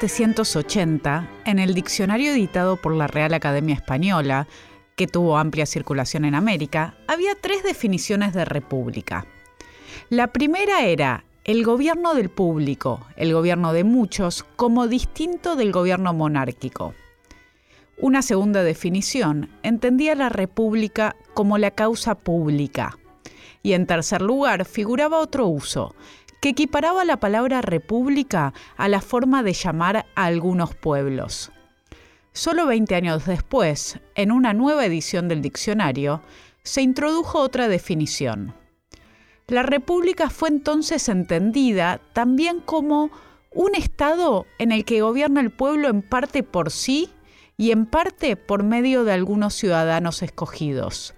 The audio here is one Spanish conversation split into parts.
1780, en el diccionario editado por la Real Academia Española, que tuvo amplia circulación en América, había tres definiciones de república. La primera era el gobierno del público, el gobierno de muchos, como distinto del gobierno monárquico. Una segunda definición entendía la república como la causa pública. Y en tercer lugar figuraba otro uso, que equiparaba la palabra república a la forma de llamar a algunos pueblos. Solo 20 años después, en una nueva edición del diccionario, se introdujo otra definición. La república fue entonces entendida también como un Estado en el que gobierna el pueblo en parte por sí y en parte por medio de algunos ciudadanos escogidos.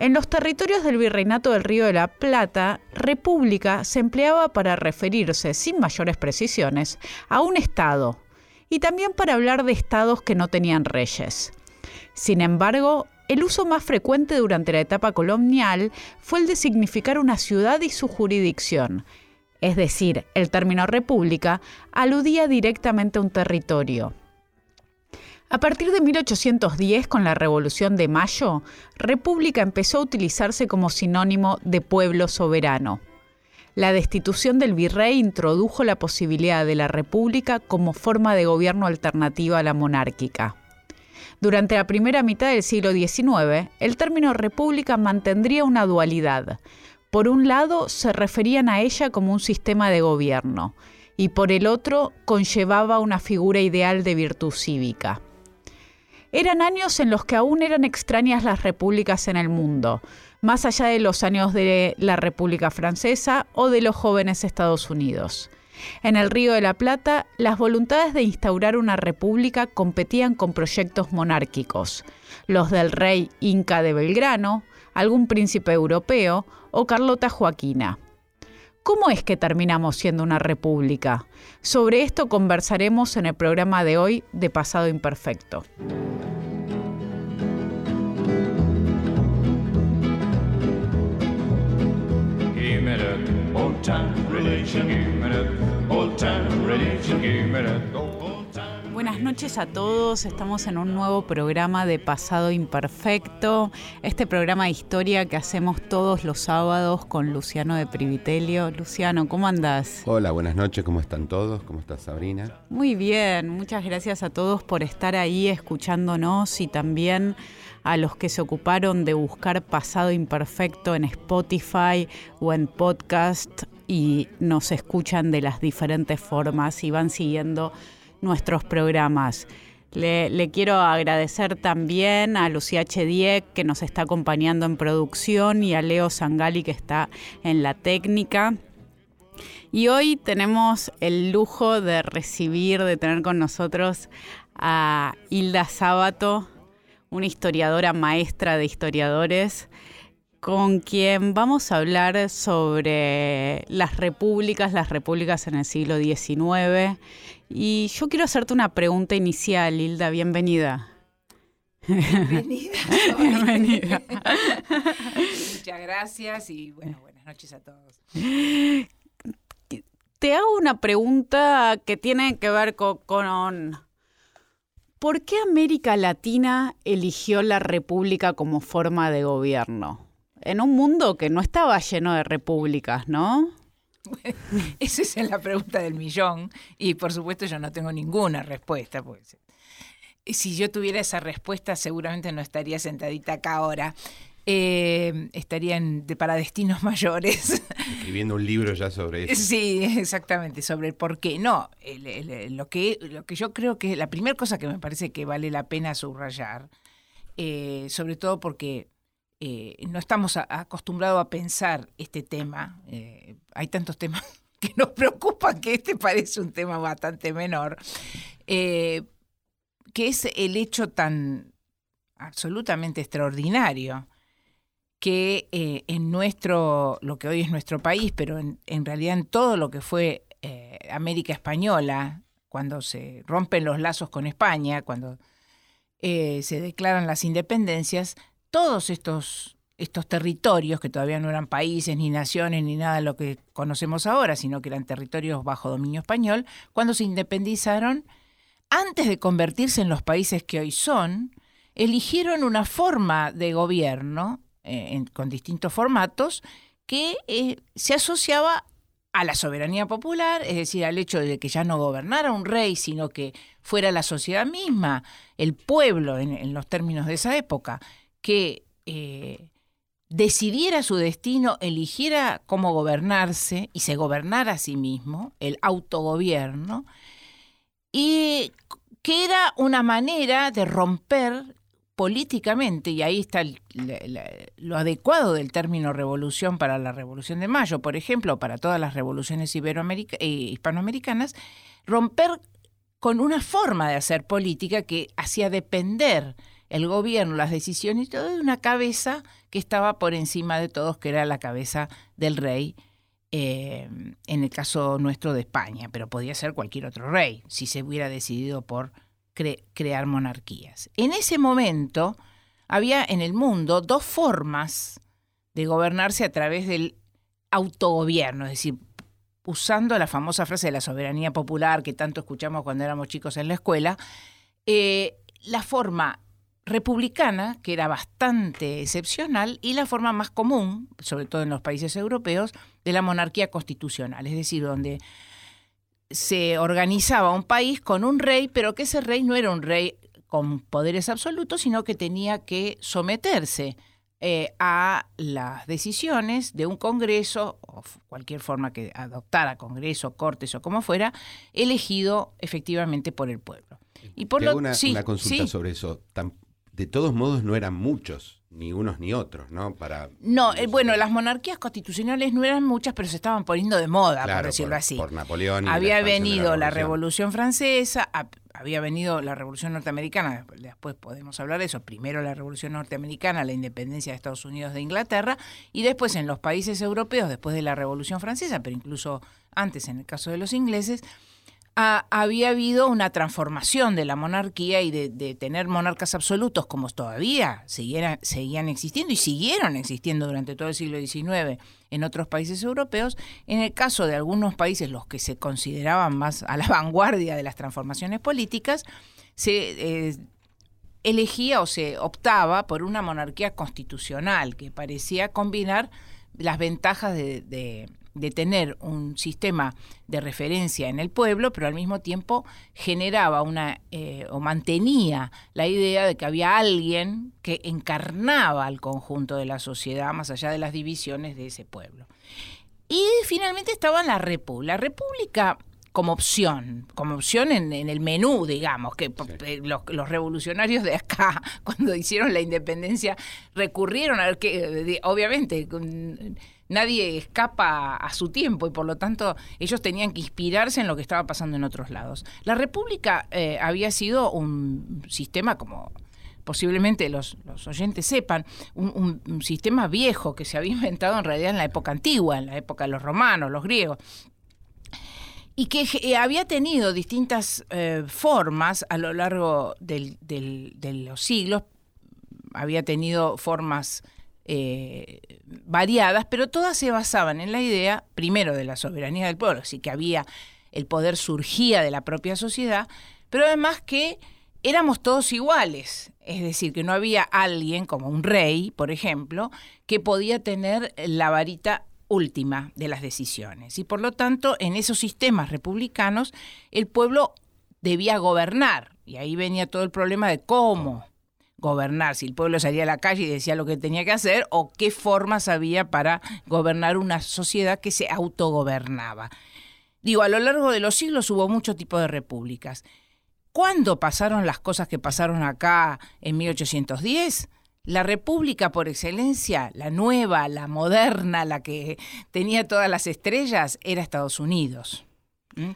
En los territorios del Virreinato del Río de la Plata, república se empleaba para referirse, sin mayores precisiones, a un Estado, y también para hablar de estados que no tenían reyes. Sin embargo, el uso más frecuente durante la etapa colonial fue el de significar una ciudad y su jurisdicción, es decir, el término república aludía directamente a un territorio. A partir de 1810, con la Revolución de Mayo, república empezó a utilizarse como sinónimo de pueblo soberano. La destitución del virrey introdujo la posibilidad de la república como forma de gobierno alternativa a la monárquica. Durante la primera mitad del siglo XIX, el término república mantendría una dualidad. Por un lado, se referían a ella como un sistema de gobierno, y por el otro, conllevaba una figura ideal de virtud cívica. Eran años en los que aún eran extrañas las repúblicas en el mundo, más allá de los años de la República Francesa o de los jóvenes Estados Unidos. En el Río de la Plata, las voluntades de instaurar una república competían con proyectos monárquicos, los del rey Inca de Belgrano, algún príncipe europeo o Carlota Joaquina. ¿Cómo es que terminamos siendo una república? Sobre esto conversaremos en el programa de hoy de Pasado Imperfecto. Buenas noches a todos, estamos en un nuevo programa de Pasado Imperfecto, este programa de historia que hacemos todos los sábados con Luciano de Privitelio. Luciano, ¿cómo andás? Hola, buenas noches, ¿cómo están todos? ¿Cómo estás Sabrina? Muy bien, muchas gracias a todos por estar ahí escuchándonos y también a los que se ocuparon de buscar Pasado Imperfecto en Spotify o en podcast y nos escuchan de las diferentes formas y van siguiendo nuestros programas. Le, quiero agradecer también a Lucía Chediek que nos está acompañando en producción y a Leo Sangali que está en la técnica. Y hoy tenemos el lujo de recibir, de tener con nosotros a Hilda Sábato, una historiadora maestra de historiadores con quien vamos a hablar sobre las repúblicas, las repúblicas en el siglo XIX. Y yo quiero hacerte una pregunta inicial, Hilda, bienvenida. Bienvenida. bienvenida. Muchas gracias y bueno, buenas noches a todos. Te hago una pregunta que tiene que ver con, con ¿por qué América Latina eligió la república como forma de gobierno? En un mundo que no estaba lleno de repúblicas, ¿no? esa es la pregunta del millón y por supuesto yo no tengo ninguna respuesta. Pues. Si yo tuviera esa respuesta seguramente no estaría sentadita acá ahora. Eh, estaría en, de, para destinos mayores. Escribiendo un libro ya sobre eso. Sí, exactamente, sobre el por qué. No, lo, que, lo que yo creo que la primera cosa que me parece que vale la pena subrayar, eh, sobre todo porque eh, no estamos acostumbrados a pensar este tema. Eh, hay tantos temas que nos preocupan que este parece un tema bastante menor, eh, que es el hecho tan absolutamente extraordinario que en nuestro, lo que hoy es nuestro país, pero en, en realidad en todo lo que fue América Española, cuando se rompen los lazos con España, cuando se declaran las independencias, todos estos estos territorios, que todavía no eran países, ni naciones, ni nada de lo que conocemos ahora, sino que eran territorios bajo dominio español, cuando se independizaron, antes de convertirse en los países que hoy son, eligieron una forma de gobierno eh, con distintos formatos que eh, se asociaba a la soberanía popular, es decir, al hecho de que ya no gobernara un rey, sino que fuera la sociedad misma, el pueblo, en, los términos de esa época, que eh, decidiera su destino, eligiera cómo gobernarse y se gobernara a sí mismo, el autogobierno, y que era una manera de romper políticamente, y ahí está lo adecuado del término revolución para la Revolución de Mayo, por ejemplo, para todas las revoluciones iberoamericanas eh, hispanoamericanas, romper con una forma de hacer política que hacía depender el gobierno, las decisiones y todo de una cabeza que estaba por encima de todos, que era la cabeza del rey, eh, en el caso nuestro de España, pero podía ser cualquier otro rey, si se hubiera decidido por crear monarquías. En ese momento había en el mundo dos formas de gobernarse a través del autogobierno, es decir, usando la famosa frase de la soberanía popular que tanto escuchamos cuando éramos chicos en la escuela, eh, la forma republicana, que era bastante excepcional, y la forma más común, sobre todo en los países europeos, de la monarquía constitucional, es decir, donde se organizaba un país con un rey, pero que ese rey no era un rey con poderes absolutos, sino que tenía que someterse eh, a las decisiones de un Congreso, o cualquier forma que adoptara Congreso, Cortes o como fuera, elegido efectivamente por el pueblo. Y por lo, una, una consulta sobre eso de todos modos no eran muchos, ni unos ni otros, ¿no? Para No, eh, bueno, las monarquías constitucionales no eran muchas, pero se estaban poniendo de moda, por decirlo así. Por Napoleón. había venido la Revolución. Francesa, había venido la Revolución Norteamericana, después podemos hablar de eso, primero la Revolución Norteamericana, la independencia de Estados Unidos de Inglaterra, y después en los países europeos, después de la Revolución Francesa, pero incluso antes en el caso de los ingleses, había habido una transformación de la monarquía y de, tener monarcas absolutos como todavía seguían existiendo y siguieron existiendo durante todo el siglo XIX en otros países europeos. En el caso de algunos países, los que se consideraban más a la vanguardia de las transformaciones políticas, se eh, elegía o se optaba por una monarquía constitucional que parecía combinar las ventajas de de tener un sistema de referencia en el pueblo, pero al mismo tiempo generaba una eh, o mantenía la idea de que había alguien que encarnaba al conjunto de la sociedad más allá de las divisiones de ese pueblo. Y finalmente estaba la República. La República como opción, como opción en, el menú, digamos, que eh, los, los, revolucionarios de acá, cuando hicieron la independencia, recurrieron a que, obviamente, nadie escapa a su tiempo y por lo tanto ellos tenían que inspirarse en lo que estaba pasando en otros lados. La República eh, había sido un sistema como posiblemente los, oyentes sepan, un, sistema viejo que se había inventado en realidad en la época antigua, en la época de los romanos, los griegos, y que eh, había tenido distintas eh, formas a lo largo de los siglos, había tenido formas eh, variadas, pero todas se basaban en la idea, primero, de la soberanía del pueblo, así que había, el poder surgía de la propia sociedad, pero además que éramos todos iguales, es decir, que no había alguien como un rey, por ejemplo, que podía tener la varita última de las decisiones. Y por lo tanto, en esos sistemas republicanos, el pueblo debía gobernar. Y ahí venía todo el problema de cómo gobernar, si el pueblo salía a la calle y decía lo que tenía que hacer, o qué formas había para gobernar una sociedad que se autogobernaba. Digo, a lo largo de los siglos hubo muchos tipos de repúblicas. ¿Cuándo pasaron las cosas que pasaron acá en 1810? La república por excelencia, la nueva, la moderna, la que tenía todas las estrellas, era Estados Unidos.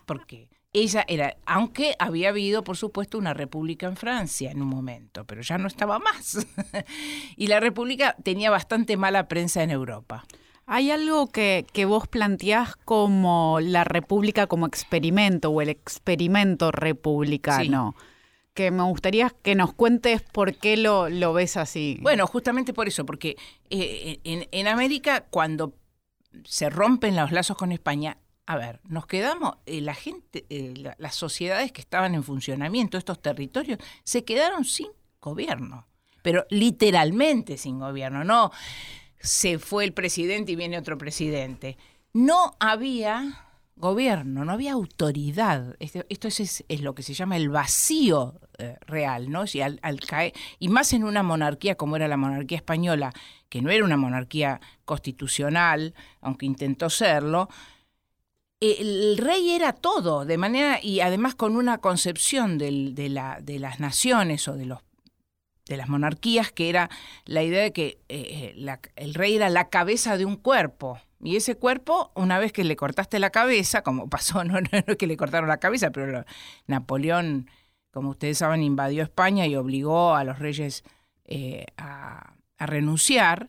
¿Por qué? Ella era, aunque había habido, por supuesto, una república en Francia en un momento, pero ya no estaba más. y la república tenía bastante mala prensa en Europa. Hay algo que, que, vos planteás como la república como experimento o el experimento republicano. que me gustaría que nos cuentes por qué lo, lo ves así. Bueno, justamente por eso, porque eh, en, en, América cuando se rompen los lazos con España, a ver, nos quedamos, eh, la gente, eh, las sociedades que estaban en funcionamiento, estos territorios, se quedaron sin gobierno, pero literalmente sin gobierno, no se fue el presidente y viene otro presidente. No había gobierno, no había autoridad. Esto, es, lo que se llama el vacío eh, real, ¿no? Y más en una monarquía como era la monarquía española, que no era una monarquía constitucional, aunque intentó serlo, el rey era todo, de manera, y además con una concepción de, la, de las naciones o de los de las monarquías, que era la idea de que eh, eh, el rey era la cabeza de un cuerpo, y ese cuerpo, una vez que le cortaste la cabeza, como pasó, no, no, es que le cortaron la cabeza, pero Napoleón, como ustedes saben, invadió España y obligó a los reyes eh, a, renunciar.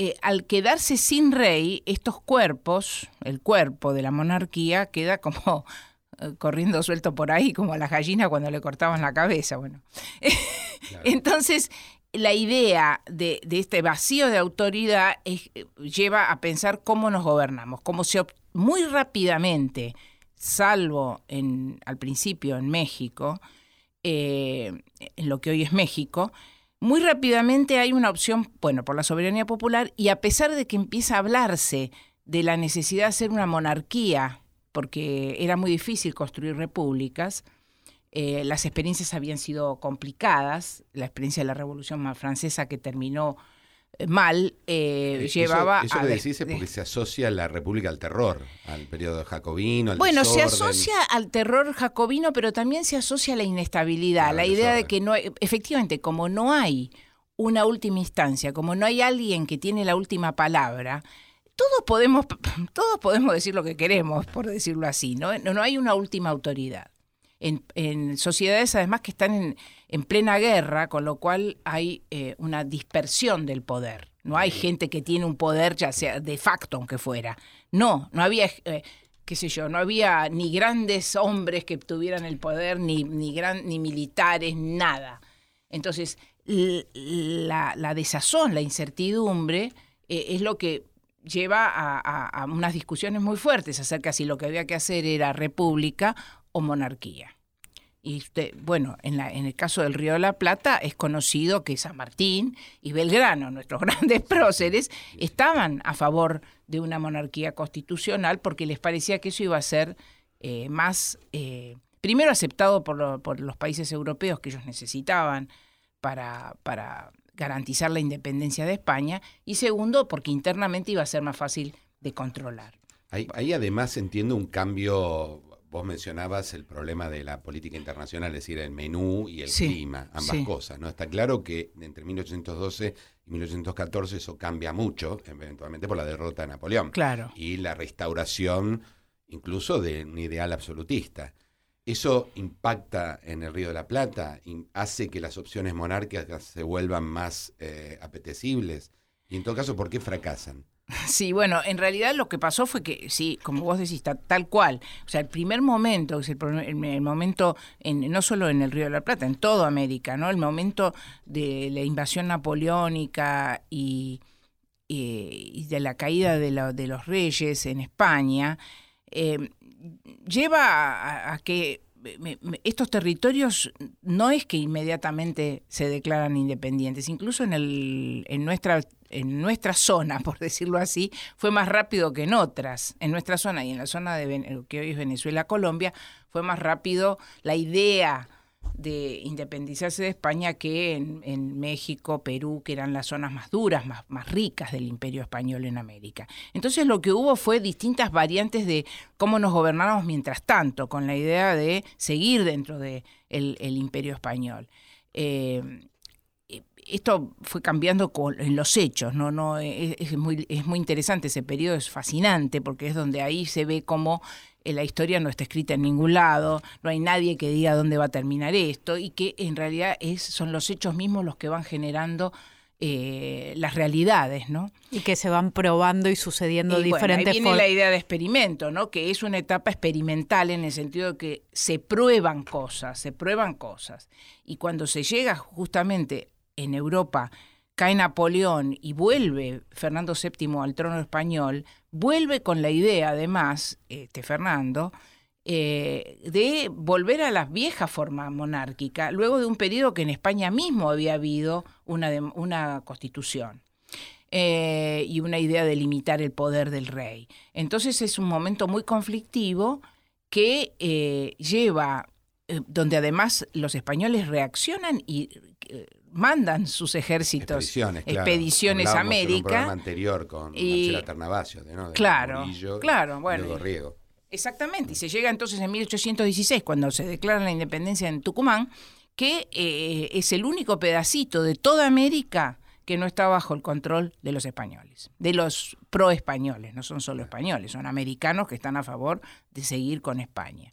Eh, al quedarse sin rey, estos cuerpos, el cuerpo de la monarquía, queda como eh, corriendo suelto por ahí, como a la gallina cuando le cortaban la cabeza. Bueno. Entonces, la idea de, este vacío de autoridad lleva a pensar cómo nos gobernamos, cómo se muy rápidamente, salvo en, al principio en México, eh, en lo que hoy es México, muy rápidamente hay una opción, bueno, por la soberanía popular, y a pesar de que empieza a hablarse de la necesidad de hacer una monarquía, porque era muy difícil construir repúblicas, eh, las experiencias habían sido complicadas, la experiencia de la Revolución Francesa que terminó mal eh, llevaba eso, eso a... Eso porque se asocia la República al terror, al periodo jacobino, al Bueno, se asocia al terror jacobino, pero también se asocia a la inestabilidad, la idea de que no efectivamente, como no hay una última instancia, como no hay alguien que tiene la última palabra, todos podemos, todos podemos decir lo que queremos, por decirlo así, ¿no? No hay una última autoridad en, sociedades además que están en, plena guerra, con lo cual hay eh, una dispersión del poder. No hay gente que tiene un poder, ya sea de facto, aunque fuera. No, no había, eh, qué sé yo, no había ni grandes hombres que tuvieran el poder, ni, ni, gran, ni militares, nada. Entonces, la, desazón, la incertidumbre, eh, es lo que lleva a, unas discusiones muy fuertes acerca si lo que había que hacer era república o monarquía. Y usted, bueno, en, la, en el caso del Río de la Plata es conocido que San Martín y Belgrano, nuestros grandes próceres, estaban a favor de una monarquía constitucional porque les parecía que eso iba a ser eh, más, eh, primero aceptado por, por, los países europeos que ellos necesitaban para, para garantizar la independencia de España, y segundo, porque internamente iba a ser más fácil de controlar. ahí además entiendo un cambio vos mencionabas el problema de la política internacional, es decir, el menú y el clima, ambas cosas. ¿no? Está claro que entre 1812 y 1814 eso cambia mucho, eventualmente por la derrota de Napoleón. Claro. Y la restauración incluso de un ideal absolutista. ¿Eso impacta en el Río de la Plata? ¿Hace que las opciones monárquicas se vuelvan más eh, apetecibles? Y en todo caso, ¿por qué fracasan? Sí, bueno, en realidad lo que pasó fue que, sí, como vos decís, tal cual. O sea, el primer momento, el, momento, en, no solo en el Río de la Plata, en toda América, ¿no? El momento de la invasión napoleónica y, de la caída de, los reyes en España, eh, lleva a que estos territorios no es que inmediatamente se declaran independientes, incluso en, el, en, nuestra, en nuestra zona, por decirlo así, fue más rápido que en otras. En nuestra zona y en la zona de que hoy es Venezuela, Colombia, fue más rápido la idea de independizarse de España que en, México, Perú, que eran las zonas más duras, más, ricas del imperio español en América. Entonces lo que hubo fue distintas variantes de cómo nos gobernáramos mientras tanto, con la idea de seguir dentro del de el imperio español. Eh, esto fue cambiando en los hechos, ¿no? no es, muy, es muy interesante ese periodo, es fascinante porque es donde ahí se ve cómo eh, la historia no está escrita en ningún lado, no hay nadie que diga dónde va a terminar esto y que en realidad es, son los hechos mismos los que van generando eh, las realidades, ¿no? Y que se van probando y sucediendo diferentes bueno, ahí viene la idea de experimento, ¿no? Que es una etapa experimental en el sentido de que se prueban cosas, se prueban cosas. Y cuando se llega justamente en Europa, cae Napoleón y vuelve Fernando VII al trono español, vuelve con la idea, además, este Fernando, eh, de volver a la vieja forma monárquica, luego de un periodo que en España mismo había habido una, constitución. Eh, y una idea de limitar el poder del rey. Entonces es un momento muy conflictivo que eh, lleva, donde además los españoles reaccionan y mandan sus ejércitos, expediciones, a América. En anterior con y, ¿no? claro, claro, bueno. Exactamente, y se llega entonces en 1816, cuando se declara la independencia en Tucumán, que eh, es el único pedacito de toda América que no está bajo el control de los españoles, de los pro-españoles, no son solo españoles, son americanos que están a favor de seguir con España.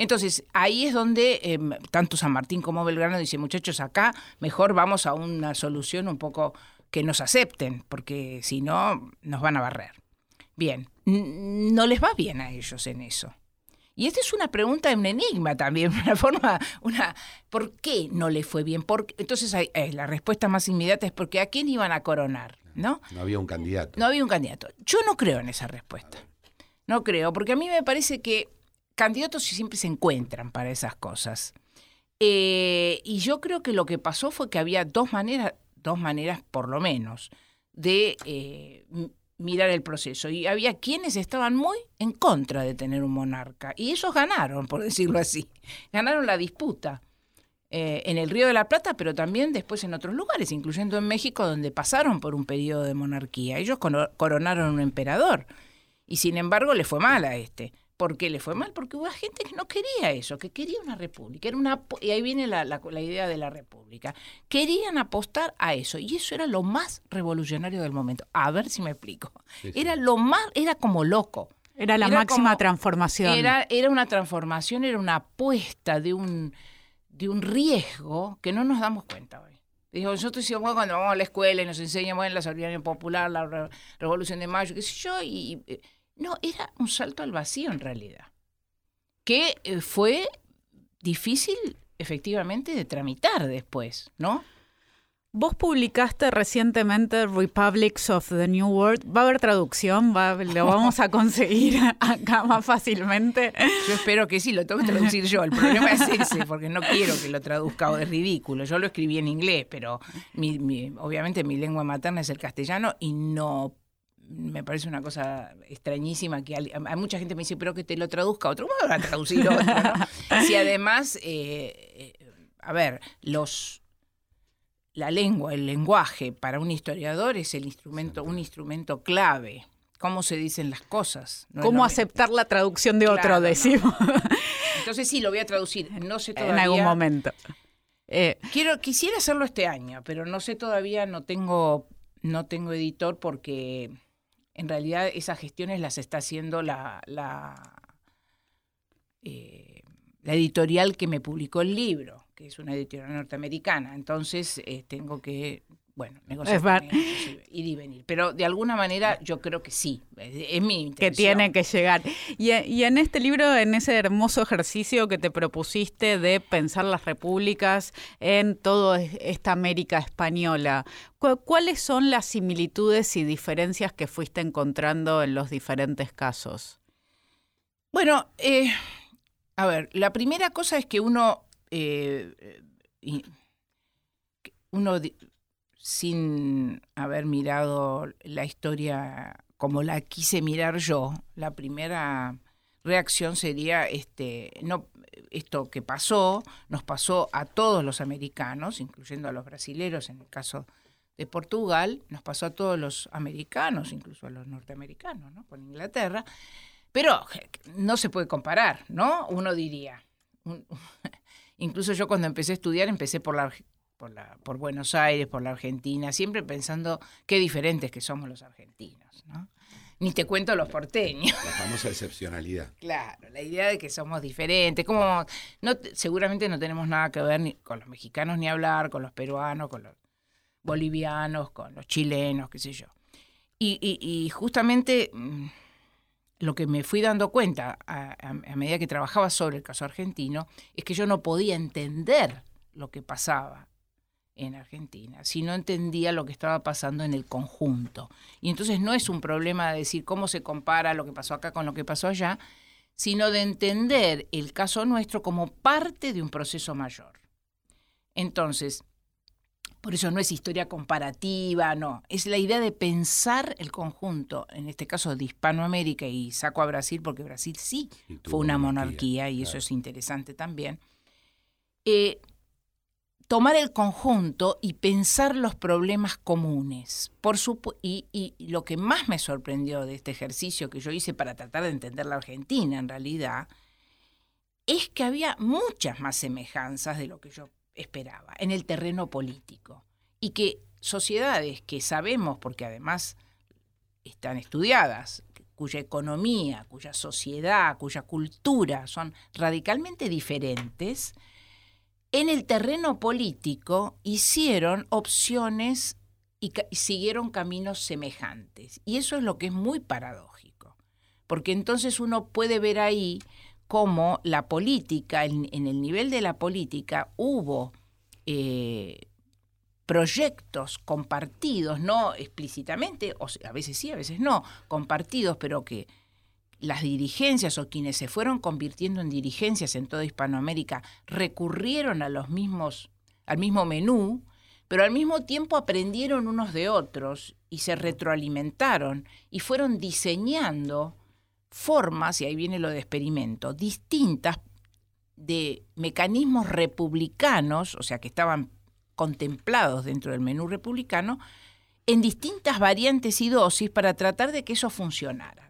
Entonces, ahí es donde em, tanto San Martín como Belgrano dicen, muchachos, acá mejor vamos a una solución un poco que nos acepten, porque si no, nos van a barrer. Bien, no les va bien a ellos en eso. Y esta es una pregunta, un enigma también, una forma, una, ¿por qué no le fue bien? entonces eh, la respuesta más inmediata es porque a quién iban a coronar, ¿no? No había un candidato. No había un candidato. Yo no creo en esa respuesta. No creo, porque a mí me parece que candidatos siempre se encuentran para esas cosas. Eh, y yo creo que lo que pasó fue que había dos maneras, dos maneras por lo menos, de eh, mirar el proceso. Y había quienes estaban muy en contra de tener un monarca. Y ellos ganaron, por decirlo así. Ganaron la disputa. Eh, en el Río de la Plata, pero también después en otros lugares, incluyendo en México, donde pasaron por un periodo de monarquía. Ellos coronaron un emperador. Y sin embargo le fue mal a este. ¿Por qué le fue mal? Porque hubo gente que no quería eso, que quería una república. Era una, y ahí viene la, la, idea de la república. Querían apostar a eso. Y eso era lo más revolucionario del momento. A ver si me explico. Era lo más, era como loco. Era la máxima transformación. Era, era una transformación, era una apuesta de un, de un riesgo que no nos damos cuenta hoy. Dijo, nosotros hicimos cuando vamos a la escuela y nos enseñamos en la soberanía popular, la revolución de mayo, qué sé yo, y eh, no, era un salto al vacío en realidad, que eh, fue difícil efectivamente de tramitar después, ¿no? Vos publicaste recientemente Republics of the New World. ¿Va a haber traducción? ¿Va, ¿Lo vamos a conseguir acá más fácilmente? Yo espero que sí, lo tengo que traducir yo. El problema es ese, porque no quiero que lo traduzca o es ridículo. Yo lo escribí en inglés, pero obviamente mi lengua materna es el castellano y no me parece una cosa extrañísima que hay, mucha gente me dice, pero que te lo traduzca otro. ¿Cómo van a traducir otro? si además, eh, eh, a ver, los la lengua, el lenguaje para un historiador es el instrumento, un instrumento clave. Cómo se dicen las cosas. Cómo aceptar la traducción de otro, decimos. Entonces sí, lo voy a traducir. No sé todavía. En algún momento. Eh, Quiero, quisiera hacerlo este año, pero no sé todavía, no tengo, no tengo editor porque en realidad esas gestiones las está haciendo la, eh, la editorial que me publicó el libro, que es una editorial norteamericana. Entonces eh, tengo que bueno, negociar ir y venir. Pero de alguna manera yo creo que sí, es, mi intención. Que tiene que llegar. Y, y, en este libro, en ese hermoso ejercicio que te propusiste de pensar las repúblicas en toda esta América española, ¿cuáles son las similitudes y diferencias que fuiste encontrando en los diferentes casos? Bueno, eh, a ver, la primera cosa es que uno... Eh, uno sin haber mirado la historia como la quise mirar yo, la primera reacción sería este no esto que pasó nos pasó a todos los americanos, incluyendo a los brasileros en el caso de Portugal, nos pasó a todos los americanos, incluso a los norteamericanos, ¿no? con Inglaterra, pero no se puede comparar, ¿no? Uno diría. incluso yo cuando empecé a estudiar empecé por la por, la, por Buenos Aires, por la Argentina, siempre pensando qué diferentes que somos los argentinos, ¿no? Ni te cuento los porteños. La famosa excepcionalidad. Claro, la idea de que somos diferentes, como no seguramente no tenemos nada que ver ni con los mexicanos ni hablar, con los peruanos, con los bolivianos, con los chilenos, qué sé yo. Y, justamente mm, lo que me fui dando cuenta a, medida que trabajaba sobre el caso argentino es que yo no podía entender lo que pasaba en Argentina, si no entendía lo que estaba pasando en el conjunto. Y entonces no es un problema de decir cómo se compara lo que pasó acá con lo que pasó allá, sino de entender el caso nuestro como parte de un proceso mayor. Entonces, por eso no es historia comparativa, no, es la idea de pensar el conjunto, en este caso de Hispanoamérica, y saco a Brasil porque Brasil sí, fue una monarquía, y eso es interesante también. Eh, tomar el conjunto y pensar los problemas comunes. Por y, y, lo que más me sorprendió de este ejercicio que yo hice para tratar de entender la Argentina en realidad, es que había muchas más semejanzas de lo que yo esperaba en el terreno político. Y que sociedades que sabemos, porque además están estudiadas, cuya economía, cuya sociedad, cuya cultura son radicalmente diferentes, en el terreno político hicieron opciones y, siguieron caminos semejantes. Y eso es lo que es muy paradójico, porque entonces uno puede ver ahí cómo la política, en, el nivel de la política, hubo eh, proyectos compartidos, no explícitamente, o a veces sí, a veces no, compartidos, pero que las dirigencias o quienes se fueron convirtiendo en dirigencias en toda Hispanoamérica recurrieron a los mismos, al mismo menú, pero al mismo tiempo aprendieron unos de otros y se retroalimentaron y fueron diseñando formas, y ahí viene lo de experimento, distintas de mecanismos republicanos, o sea, que estaban contemplados dentro del menú republicano, en distintas variantes y dosis para tratar de que eso funcionara.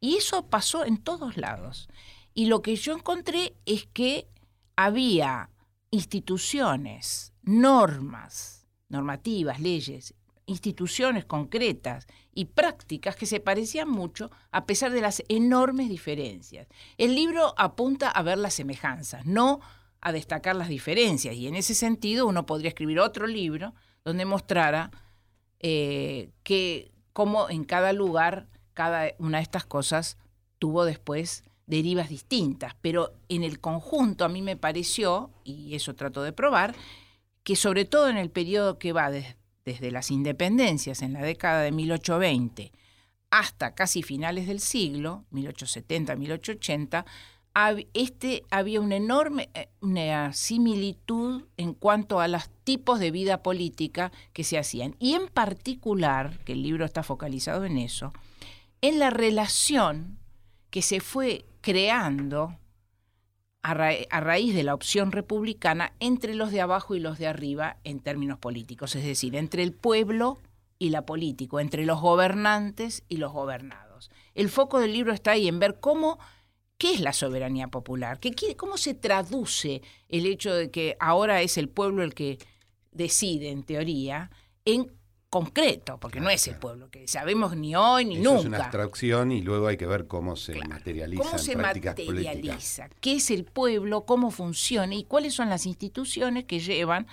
Y eso pasó en todos lados. Y lo que yo encontré es que había instituciones, normas, normativas, leyes, instituciones concretas y prácticas que se parecían mucho a pesar de las enormes diferencias. El libro apunta a ver las semejanzas, no a destacar las diferencias. Y en ese sentido uno podría escribir otro libro donde mostrara eh, que cómo en cada lugar cada una de estas cosas tuvo después derivas distintas, pero en el conjunto a mí me pareció, y eso trato de probar, que sobre todo en el periodo que va desde las independencias, en la década de 1820, hasta casi finales del siglo, 1870-1880, este, había una enorme eh, una similitud en cuanto a los tipos de vida política que se hacían. Y en particular, que el libro está focalizado en eso, en la relación que se fue creando a, raíz de la opción republicana entre los de abajo y los de arriba en términos políticos, es decir, entre el pueblo y la política, entre los gobernantes y los gobernados. El foco del libro está ahí en ver cómo ¿Qué es la soberanía popular? ¿Qué, ¿Cómo se traduce el hecho de que ahora es el pueblo el que decide, en teoría, en concreto, porque no es el pueblo, que sabemos ni hoy ni nunca. Es una abstracción y luego hay que ver cómo se materializa. ¿Cómo se materializa? ¿Qué es el pueblo? ¿Cómo funciona? ¿Y cuáles son las instituciones que llevan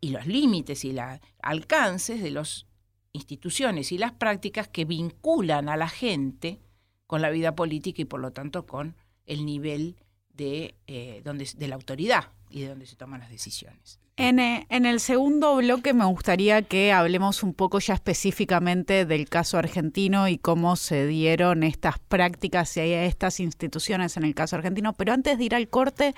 y los límites y los alcances de las instituciones y las prácticas que vinculan a la gente con la vida política y por lo tanto con el nivel de, eh, donde, de la autoridad y de donde se toman las decisiones. Eh, en, el segundo bloque me gustaría que hablemos un poco ya específicamente del caso argentino y cómo se dieron estas prácticas y estas instituciones en el caso argentino, pero antes de ir al corte,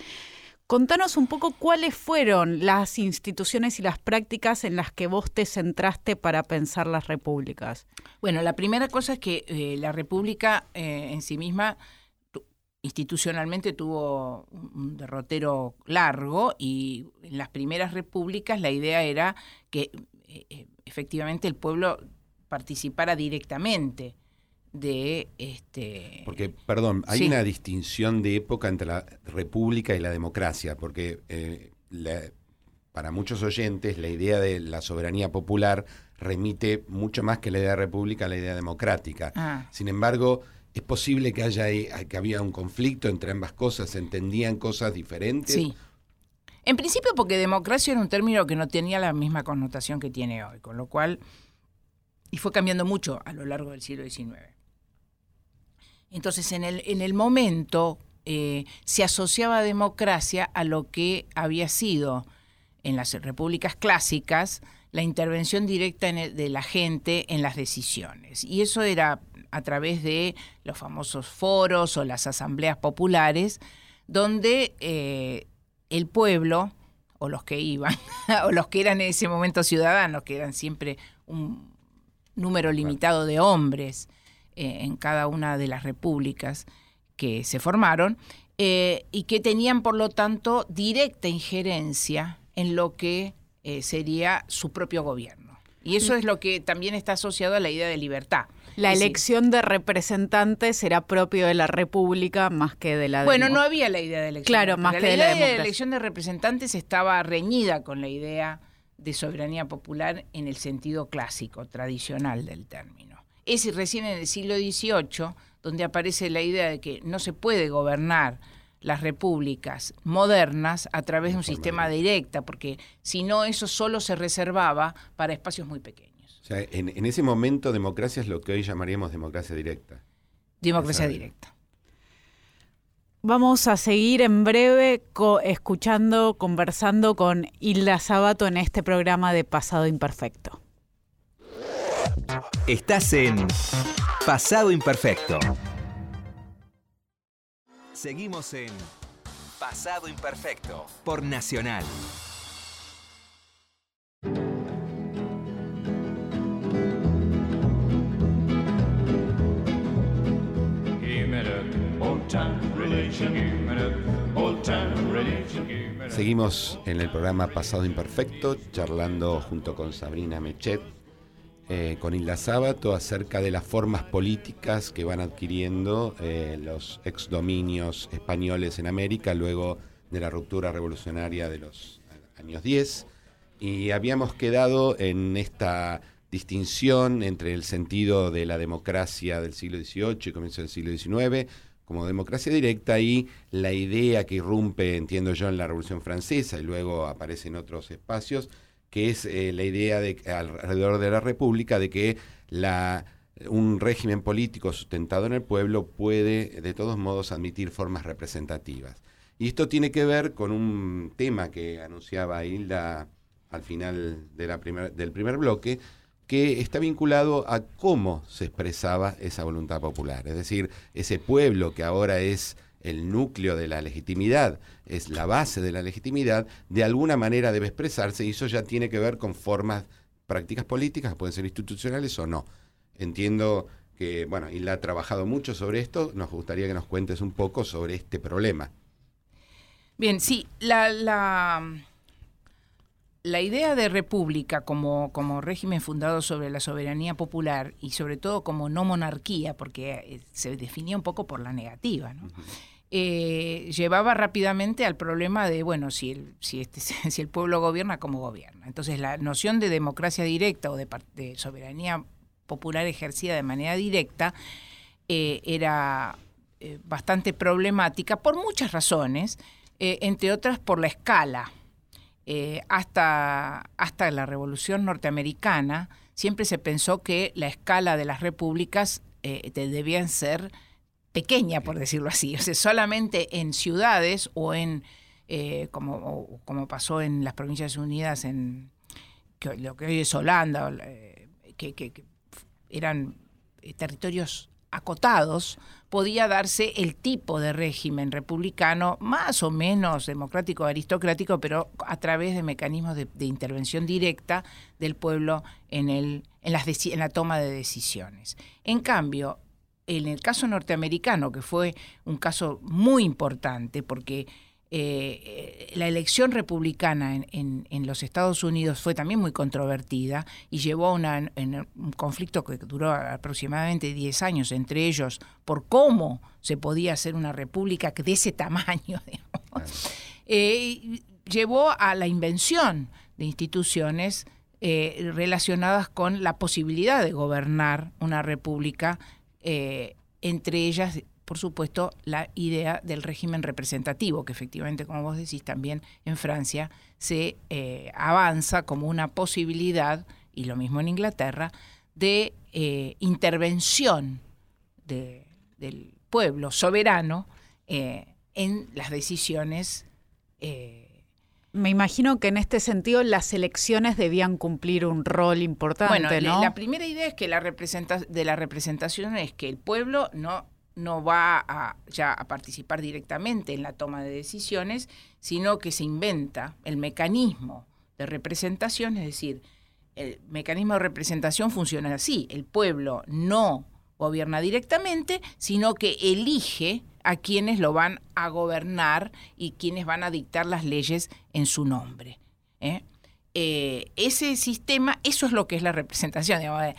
contanos un poco cuáles fueron las instituciones y las prácticas en las que vos te centraste para pensar las repúblicas. Bueno, la primera cosa es que eh, la república eh, en sí misma institucionalmente tuvo un derrotero largo y en las primeras repúblicas la idea era que eh, eh, efectivamente el pueblo participara directamente de este porque perdón hay una distinción de época entre la república y la democracia porque eh, para muchos oyentes la idea de la soberanía popular remite mucho más que la idea de república a la idea democrática ah. sin embargo ¿Es posible que haya que había un conflicto entre ambas cosas? ¿Se entendían cosas diferentes? Sí. En principio porque democracia era un término que no tenía la misma connotación que tiene hoy, con lo cual, y fue cambiando mucho a lo largo del siglo XIX. Entonces, en el, en el momento eh, se asociaba democracia a lo que había sido en las repúblicas clásicas la intervención directa de la gente en las decisiones. Y eso era a través de los famosos foros o las asambleas populares, donde eh, el pueblo, o los que iban, o los que eran en ese momento ciudadanos, que eran siempre un número limitado de hombres eh, en cada una de las repúblicas que se formaron, eh, y que tenían, por lo tanto, directa injerencia en lo que sería su propio gobierno. Y eso mm. es lo que también está asociado a la idea de libertad. La elección de representantes era propio de la República más que de la Bueno, no había la idea de elección. Claro, más que la de la, idea de elección de representantes estaba reñida con la idea de soberanía popular en el sentido clásico, tradicional del término. Es recién en el siglo XVIII donde aparece la idea de que no se puede gobernar las repúblicas modernas a través de un sistema directa, porque si no eso solo se reservaba para espacios muy pequeños. O sea, en, ese momento democracia es lo que hoy llamaríamos democracia directa. Democracia directa. Vamos a seguir en breve escuchando, conversando con Hilda Sabato en este programa de Pasado Imperfecto. Estás en Pasado Imperfecto. Seguimos en Pasado Imperfecto por Nacional. Seguimos en el programa Pasado Imperfecto, charlando junto con Sabrina Mechet, eh, con Hilda Sábato acerca de las formas políticas que van adquiriendo eh, los exdominios españoles en América luego de la ruptura revolucionaria de los años 10. Y habíamos quedado en esta distinción entre el sentido de la democracia del siglo XVIII y comienzo del siglo XIX como democracia directa y la idea que irrumpe, entiendo yo, en la Revolución Francesa y luego aparece en otros espacios, que es eh, la idea de alrededor de la República de que un régimen político sustentado en el pueblo puede de todos modos admitir formas representativas. Y esto tiene que ver con un tema que anunciaba Hilda al final la del primer bloque, que está vinculado a cómo se expresaba esa voluntad popular. Es decir, ese pueblo que ahora es el núcleo de la legitimidad, es la base de la legitimidad, de alguna manera debe expresarse y eso ya tiene que ver con formas, prácticas políticas, pueden ser institucionales o no. Entiendo que, bueno, y la ha trabajado mucho sobre esto, nos gustaría que nos cuentes un poco sobre este problema. Bien, sí, la, la, la idea de república como, como régimen fundado sobre la soberanía popular y sobre todo como no monarquía, porque eh, se definía un poco por la negativa, ¿no? Eh, llevaba rápidamente al problema de, bueno, si el, si, este, si el pueblo gobierna, ¿cómo gobierna? Entonces la noción de democracia directa o de, soberanía popular ejercida de manera directa eh, era eh, bastante problemática por muchas razones, entre otras por la escala. hasta, hasta la Revolución Norteamericana siempre se pensó que la escala de las repúblicas debían ser pequeña, por decirlo así. O sea, solamente en ciudades o en, eh, como, como pasó en las Provincias Unidas, en lo que hoy es Holanda, eh, que, eran eh, territorios acotados, podía darse el tipo de régimen republicano más o menos democrático, aristocrático, pero a través de mecanismos de, intervención directa del pueblo en, el, en, las en la toma de decisiones. En cambio, en el caso norteamericano, que fue un caso muy importante, porque eh, la elección republicana en, los Estados Unidos fue también muy controvertida y llevó a un conflicto que duró aproximadamente 10 años entre ellos por cómo se podía hacer una república de ese tamaño. Eh, llevó a la invención de instituciones eh, relacionadas con la posibilidad de gobernar una república eh, entre ellas por supuesto, la idea del régimen representativo, que efectivamente, como vos decís, también en Francia se eh, avanza como una posibilidad, y lo mismo en Inglaterra, de eh, intervención del pueblo soberano eh, en las decisiones. Me imagino que en este sentido las elecciones debían cumplir un rol importante. Bueno, ¿no? la primera idea es que la de la representación es que el pueblo no no va a, ya a participar directamente en la toma de decisiones, sino que se inventa el mecanismo de representación, es decir, el mecanismo de representación funciona así, el pueblo no gobierna directamente, sino que elige a quienes lo van a gobernar y quienes van a dictar las leyes en su nombre. ¿eh? Eh, ese sistema, eso es lo que es la representación. Digamos,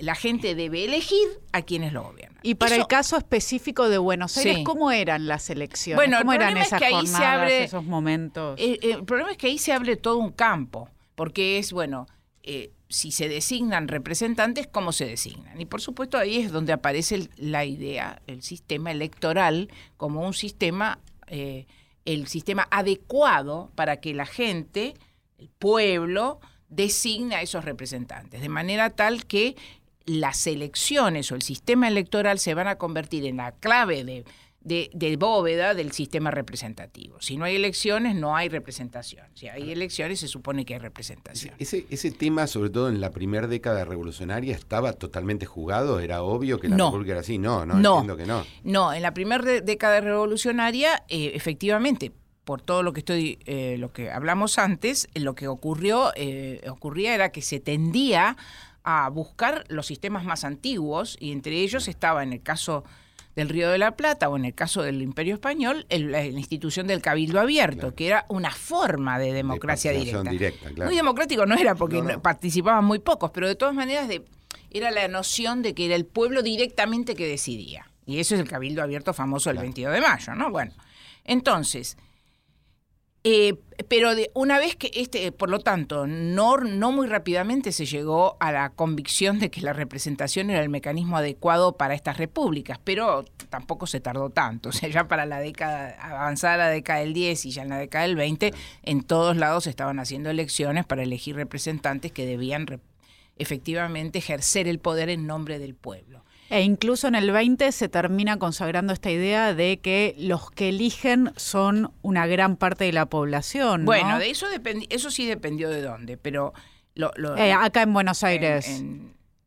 la gente debe elegir a quienes lo gobiernan. Y para el caso específico de Buenos Aires, ¿cómo eran las elecciones? Bueno, ¿Cómo eran esas es que ahí se abre, esos momentos? Eh, eh, el, problema es que ahí se abre todo un campo, porque es, bueno, eh, si se designan representantes, ¿cómo se designan? Y por supuesto ahí es donde aparece la idea, el sistema electoral como un sistema, el sistema adecuado para que la gente, el pueblo, designa a esos representantes, de manera tal que las elecciones o el sistema electoral se van a convertir en la clave de, de, bóveda del sistema representativo. Si no hay elecciones, no hay representación. Si hay elecciones, se supone que hay representación. Ese, ese tema, sobre todo en la primera década revolucionaria, estaba totalmente jugado. Era obvio que la República era así. No, no, entiendo que no. No, en la primera década revolucionaria, eh, efectivamente, por todo lo que estoy, eh, lo que hablamos antes, eh, lo que ocurrió, eh, ocurría era que se tendía a buscar los sistemas más antiguos y entre ellos estaba en el caso del Río de la Plata o en el caso del Imperio Español la institución del Cabildo Abierto, que era una forma de democracia directa. Muy democrático no era porque participaban muy pocos, pero de todas maneras de, era la noción de que era el pueblo directamente que decidía. Y eso es el Cabildo Abierto famoso del 22 de mayo, ¿no? Bueno, entonces, eh, pero una vez que este, por lo tanto, no, no muy rápidamente se llegó a la convicción de que la representación era el mecanismo adecuado para estas repúblicas, pero tampoco se tardó tanto. O sea, ya para la década, avanzada la década del 10 y ya en la década del 20, en todos lados estaban haciendo elecciones para elegir representantes que debían efectivamente ejercer el poder en nombre del pueblo. E incluso en el 20 se termina consagrando esta idea de que los que eligen son una gran parte de la población. Bueno, de eso eso sí dependió de dónde, pero eh, acá en Buenos Aires.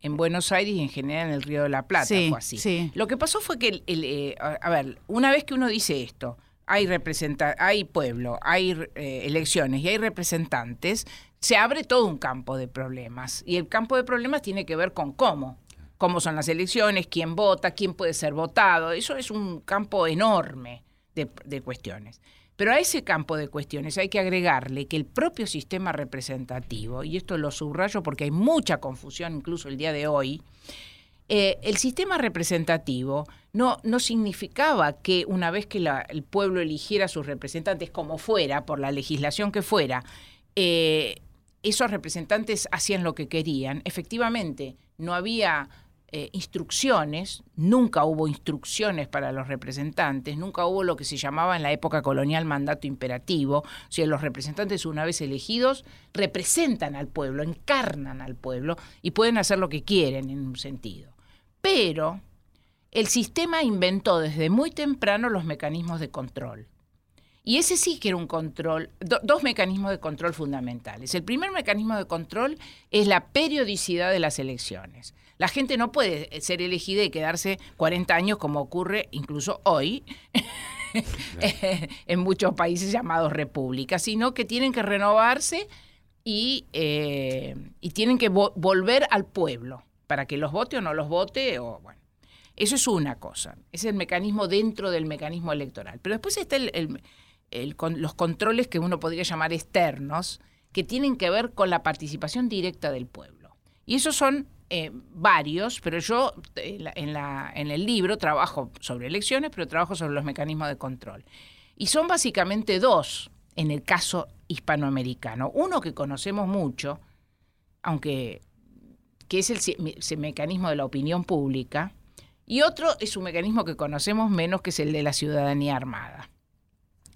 En, Buenos Aires y en general en el Río de la Plata fue así. Lo que pasó fue que, el, eh, a ver, una vez que uno dice esto, hay representa hay pueblo, hay eh, elecciones y hay representantes, se abre todo un campo de problemas. Y el campo de problemas tiene que ver con cómo cómo son las elecciones, quién vota, quién puede ser votado. Eso es un campo enorme de, cuestiones. Pero a ese campo de cuestiones hay que agregarle que el propio sistema representativo, y esto lo subrayo porque hay mucha confusión incluso el día de hoy, eh, el sistema representativo no, no significaba que una vez que el pueblo eligiera a sus representantes como fuera, por la legislación que fuera, eh, esos representantes hacían lo que querían. Efectivamente, no había eh, instrucciones, nunca hubo instrucciones para los representantes, nunca hubo lo que se llamaba en la época colonial mandato imperativo, o sea, los representantes una vez elegidos representan al pueblo, encarnan al pueblo y pueden hacer lo que quieren en un sentido. Pero el sistema inventó desde muy temprano los mecanismos de control. Y ese sí que era un control, dos mecanismos de control fundamentales. El primer mecanismo de control es la periodicidad de las elecciones. La gente no puede ser elegida y quedarse 40 años como ocurre incluso hoy en muchos países llamados repúblicas, sino que tienen que renovarse y, eh, y tienen que volver al pueblo para que los vote o no los vote. O, bueno. Eso es una cosa, es el mecanismo dentro del mecanismo electoral. Pero después está el los controles que uno podría llamar externos, que tienen que ver con la participación directa del pueblo. Y esos son eh, varios, pero yo en, la, en el libro trabajo sobre elecciones, pero trabajo sobre los mecanismos de control. Y son básicamente dos en el caso hispanoamericano. Uno que conocemos mucho, aunque que es el, mecanismo de la opinión pública, Y otro es un mecanismo que conocemos menos, que es el de la ciudadanía armada.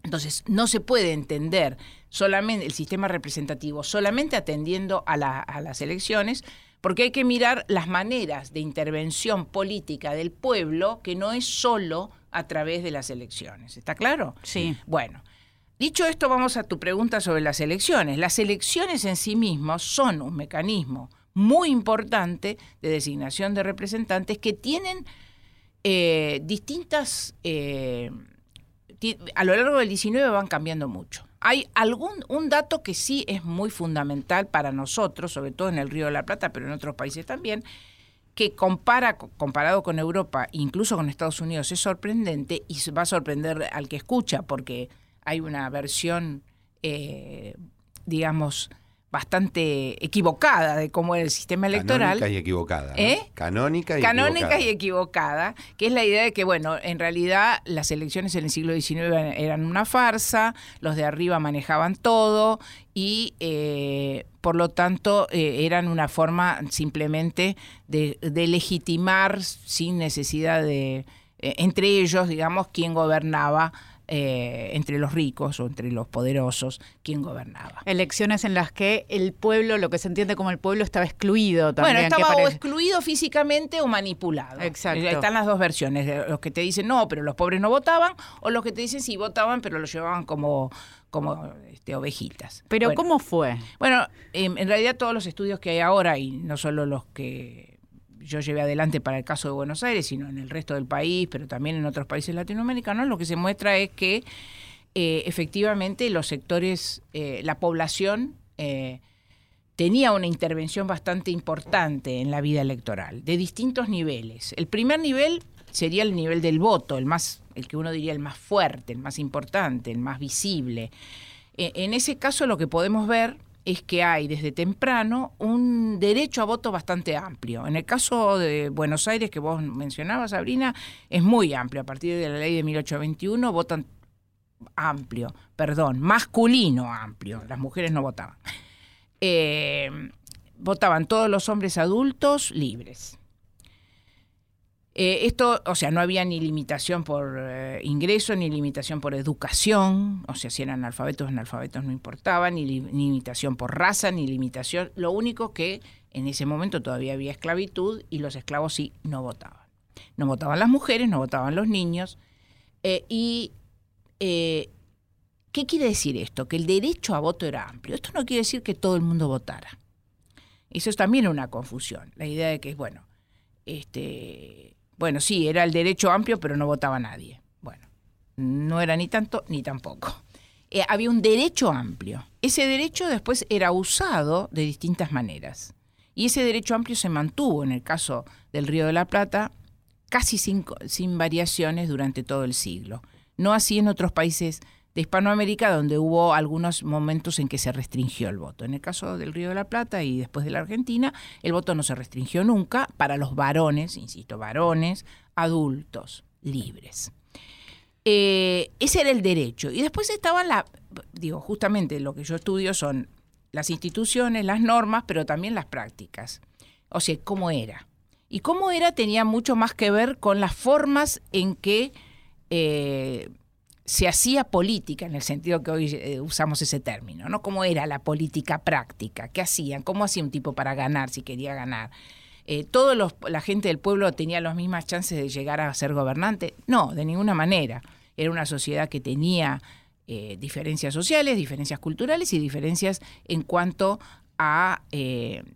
Entonces, no se puede entender solamente el sistema representativo solamente atendiendo a, a, las elecciones, porque hay que mirar las maneras de intervención política del pueblo que no es solo a través de las elecciones. ¿Está claro? Sí. Bueno, dicho esto, vamos a tu pregunta sobre las elecciones. Las elecciones en sí mismas son un mecanismo muy importante de designación de representantes que tienen eh, distintas... Eh, a lo largo del 19 van cambiando mucho. Hay algún un dato que sí es muy fundamental para nosotros, sobre todo en el Río de la Plata, pero en otros países también, que compara, comparado con Europa, incluso con Estados Unidos, es sorprendente y va a sorprender al que escucha, porque hay una versión, eh, digamos, bastante equivocada de cómo era el sistema electoral. Canónica y equivocada. ¿Eh? Canónica y Canónica equivocada. y equivocada, que es la idea de que, bueno, en realidad las elecciones en el siglo XIX eran una farsa, los de arriba manejaban todo y eh, por lo tanto eh, eran una forma simplemente de, de legitimar sin necesidad de, entre ellos, digamos, quién gobernaba eh, entre los ricos o entre los poderosos quién gobernaba. Elecciones en las que el pueblo, lo que se entiende como el pueblo, estaba excluido también. Bueno, estaba o excluido físicamente o manipulado. Exacto. Están las dos versiones, los que te dicen no, pero los pobres no votaban, o los que te dicen sí votaban, pero los llevaban como como este, ovejitas. Pero ¿cómo fue? Bueno, en realidad todos los estudios que hay ahora, y no solo los que yo llevé adelante para el caso de Buenos Aires, sino en el resto del país, pero también en otros países latinoamericanos, lo que se muestra es que eh, efectivamente los sectores, eh, la población eh, tenía una intervención bastante importante en la vida electoral, de distintos niveles. El primer nivel sería el nivel del voto, el más, el que uno diría el más fuerte, el más importante, el más visible. en ese caso lo que podemos ver es que hay desde temprano un derecho a voto bastante amplio. En el caso de Buenos Aires, que vos mencionabas, Sabrina, es muy amplio. A partir de la ley de 1821 votan amplio, perdón, masculino amplio. Las mujeres no votaban. Eh, votaban todos los hombres adultos libres. Eh, esto, o sea, no había ni limitación por eh, ingreso, ni limitación por educación, o sea, si eran analfabetos o analfabetos no importaba, ni, limitación por raza, ni limitación. Lo único que en ese momento todavía había esclavitud y los esclavos sí no votaban. No votaban las mujeres, no votaban los niños. Eh, y, ¿qué quiere decir esto? Que el derecho a voto era amplio. Esto no quiere decir que todo el mundo votara. Eso es también una confusión. La idea de que, bueno, este bueno, sí, era el derecho amplio, pero no votaba nadie. Bueno, no era ni tanto ni tampoco. Eh, había un derecho amplio. Ese derecho después era usado de distintas maneras. Y ese derecho amplio se mantuvo en el caso del Río de la Plata casi sin, sin variaciones durante todo el siglo. No así en otros países de Hispanoamérica, donde hubo algunos momentos en que se restringió el voto. En el caso del Río de la Plata y después de la Argentina, el voto no se restringió nunca para los varones, insisto, varones adultos, libres. Eh, ese era el derecho. Y después estaba la, digo, justamente lo que yo estudio son las instituciones, las normas, pero también las prácticas. O sea, cómo era. Y cómo era tenía mucho más que ver con las formas en que eh, se hacía política en el sentido que hoy eh, usamos ese término, ¿no? ¿Cómo era la política práctica? ¿Qué hacían? ¿Cómo hacía un tipo para ganar si quería ganar? Eh, ¿Todos los, la gente del pueblo tenía las mismas chances de llegar a ser gobernante? No, de ninguna manera. Era una sociedad que tenía eh, diferencias sociales, diferencias culturales y diferencias en cuanto a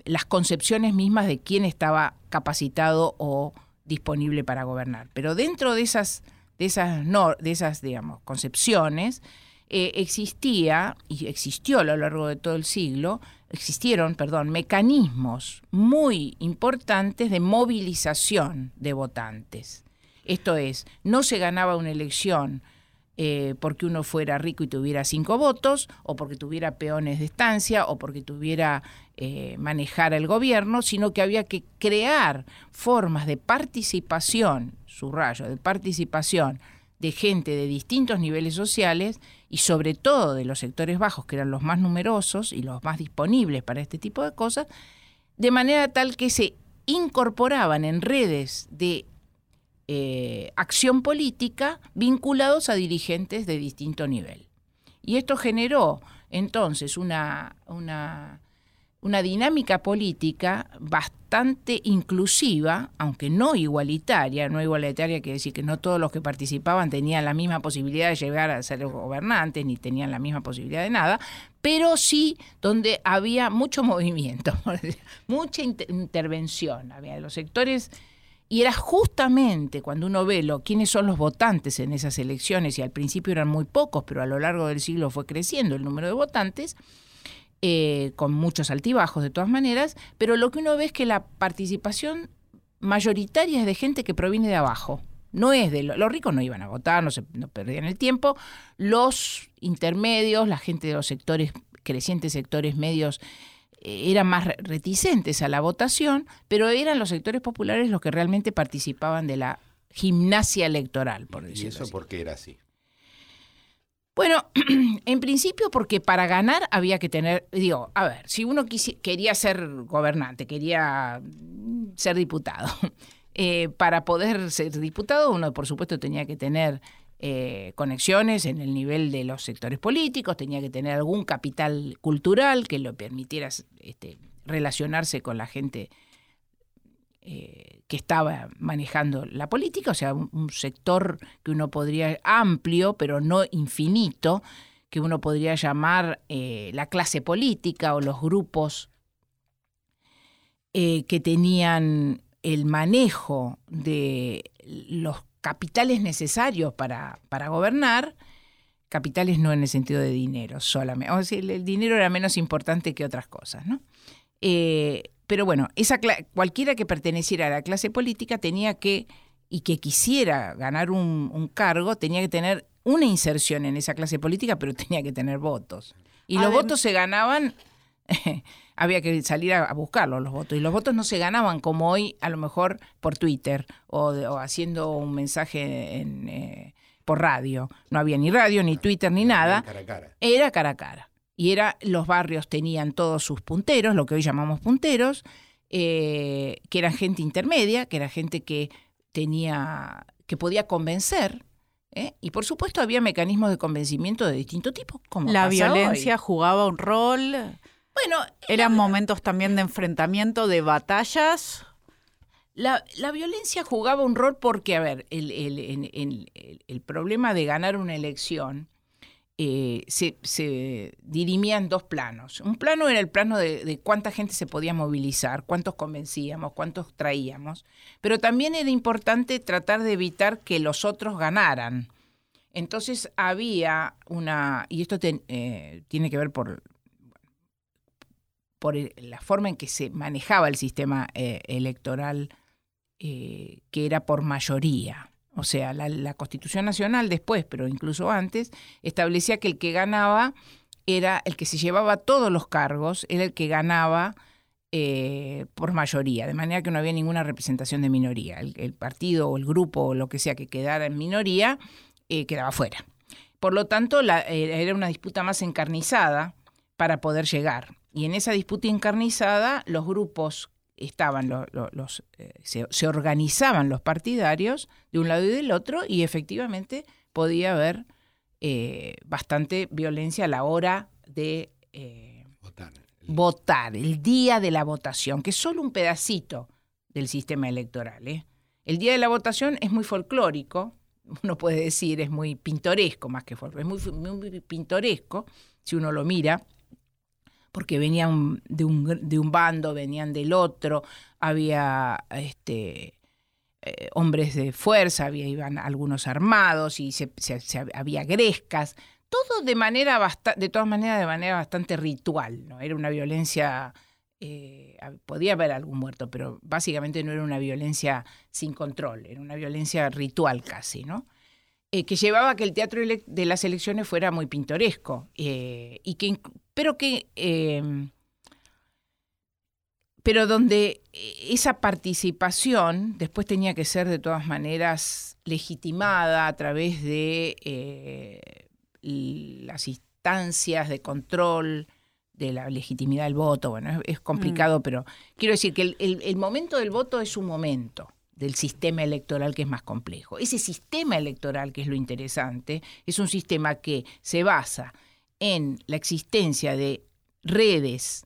las concepciones mismas de quién estaba capacitado o disponible para gobernar. Pero dentro de esas de esas, no, de esas digamos, concepciones, eh, existía, y existió a lo largo de todo el siglo, existieron, perdón, mecanismos muy importantes de movilización de votantes. Esto es, no se ganaba una elección eh, porque uno fuera rico y tuviera cinco votos, o porque tuviera peones de estancia, o porque tuviera eh, manejar el gobierno, sino que había que crear formas de participación subrayo, de participación de gente de distintos niveles sociales y sobre todo de los sectores bajos, que eran los más numerosos y los más disponibles para este tipo de cosas, de manera tal que se incorporaban en redes de eh, acción política vinculados a dirigentes de distinto nivel. Y esto generó entonces una, una, una dinámica política bastante inclusiva, aunque no igualitaria, no igualitaria quiere decir que no todos los que participaban tenían la misma posibilidad de llegar a ser gobernantes, ni tenían la misma posibilidad de nada, pero sí donde había mucho movimiento, mucha intervención, había los sectores y era justamente cuando uno ve quiénes son los votantes en esas elecciones, y al principio eran muy pocos, pero a lo largo del siglo fue creciendo el número de votantes, eh, con muchos altibajos de todas maneras, pero lo que uno ve es que la participación mayoritaria es de gente que proviene de abajo. No es de los ricos no iban a votar, no se no perdían el tiempo. Los intermedios, la gente de los sectores, crecientes sectores medios eran más reticentes a la votación, pero eran los sectores populares los que realmente participaban de la gimnasia electoral, por decirlo ¿Y eso por qué era así? Bueno, en principio porque para ganar había que tener, digo, a ver, si uno quería ser gobernante, quería ser diputado, eh, para poder ser diputado uno por supuesto tenía que tener eh, conexiones en el nivel de los sectores políticos, tenía que tener algún capital cultural que lo permitiera este, relacionarse con la gente eh, que estaba manejando la política, o sea, un, sector que uno podría, amplio, pero no infinito, que uno podría llamar eh, la clase política o los grupos que tenían el manejo de los capitales necesarios para, para gobernar, capitales no en el sentido de dinero solamente, o sea, el dinero era menos importante que otras cosas, ¿no? Eh, pero bueno, esa cualquiera que perteneciera a la clase política tenía que, y que quisiera ganar un, cargo, tenía que tener una inserción en esa clase política, pero tenía que tener votos. Y los votos se ganaban había que salir a, buscarlos los votos. Y los votos no se ganaban como hoy, a lo mejor por Twitter o, haciendo un mensaje en, eh, por radio. No había ni radio, ni Twitter, ni nada. Era cara a cara. Y era, los barrios tenían todos sus punteros, lo que hoy llamamos punteros, eh, que eran gente intermedia, que era gente que tenía, que podía convencer, ¿eh? Y por supuesto había mecanismos de convencimiento de distinto tipo. Como la violencia jugaba un rol. Bueno, eran momentos también de enfrentamiento, de batallas. La, violencia jugaba un rol porque, a ver, el, el, problema de ganar una elección eh, se, en dos planos. Un plano era el plano de, cuánta gente se podía movilizar, cuántos convencíamos, cuántos traíamos, pero también era importante tratar de evitar que los otros ganaran. Entonces había una, y esto eh, tiene que ver por, por la forma en que se manejaba el sistema eh, electoral, que era por mayoría. O sea, la, Constitución Nacional después, pero incluso antes, establecía que el que ganaba era el que se llevaba todos los cargos, era el que ganaba eh, por mayoría, de manera que no había ninguna representación de minoría. El, partido o el grupo o lo que sea que quedara en minoría quedaba fuera. Por lo tanto, era una disputa más encarnizada para poder llegar. Y en esa disputa encarnizada, los grupos estaban, los, eh, se, organizaban los partidarios de un lado y del otro, y efectivamente podía haber eh, bastante violencia a la hora de eh, votar. votar, el día de la votación, que es solo un pedacito del sistema electoral. El día de la votación es muy folclórico, uno puede decir, es muy pintoresco más que folclórico, es muy, muy pintoresco si uno lo mira porque venían de un, de un bando, venían del otro, había este, eh, hombres de fuerza, había, iban algunos armados y se, había grescas, todo de manera de todas maneras de manera bastante ritual, ¿no? Era una violencia, eh, podía haber algún muerto, pero básicamente no era una violencia sin control, era una violencia ritual casi, ¿no? Eh, que llevaba a que el teatro de las elecciones fuera muy pintoresco, eh, y que, pero que... Em, pero donde esa participación después tenía que ser de todas maneras legitimada a través de eh, las instancias de control de la legitimidad del voto. Bueno, es, complicado, mm. pero quiero decir que el, momento del voto es un momento del sistema electoral que es más complejo. Ese sistema electoral, que es lo interesante, es un sistema que se basa en la existencia de redes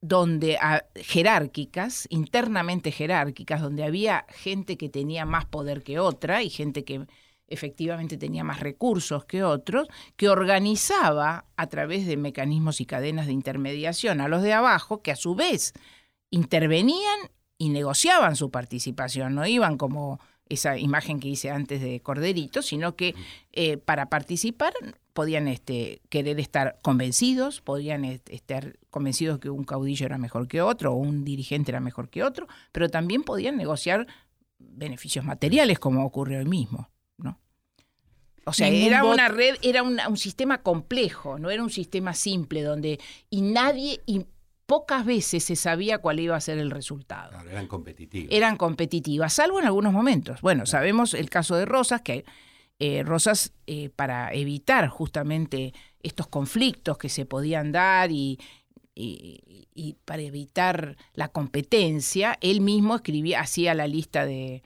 donde jerárquicas, internamente jerárquicas, donde había gente que tenía más poder que otra y gente que efectivamente tenía más recursos que otros, que organizaba a través de mecanismos y cadenas de intermediación a los de abajo, que a su vez intervenían y negociaban su participación, no iban como esa imagen que hice antes de Corderito, sino que eh, para participar podían este, querer estar convencidos, podían estar convencidos que un caudillo era mejor que otro o un dirigente era mejor que otro, pero también podían negociar beneficios materiales como ocurre hoy mismo. ¿no? O sea, era una red, era un sistema complejo, no era un sistema simple donde y nadie, y pocas veces se sabía cuál iba a ser el resultado. Claro, eran competitivas. Eran competitivas, salvo en algunos momentos. Bueno, sabemos el caso de Rosas, que eh, Rosas, eh, para evitar justamente estos conflictos que se podían dar y, y, para evitar la competencia, él mismo escribía, hacía la lista de,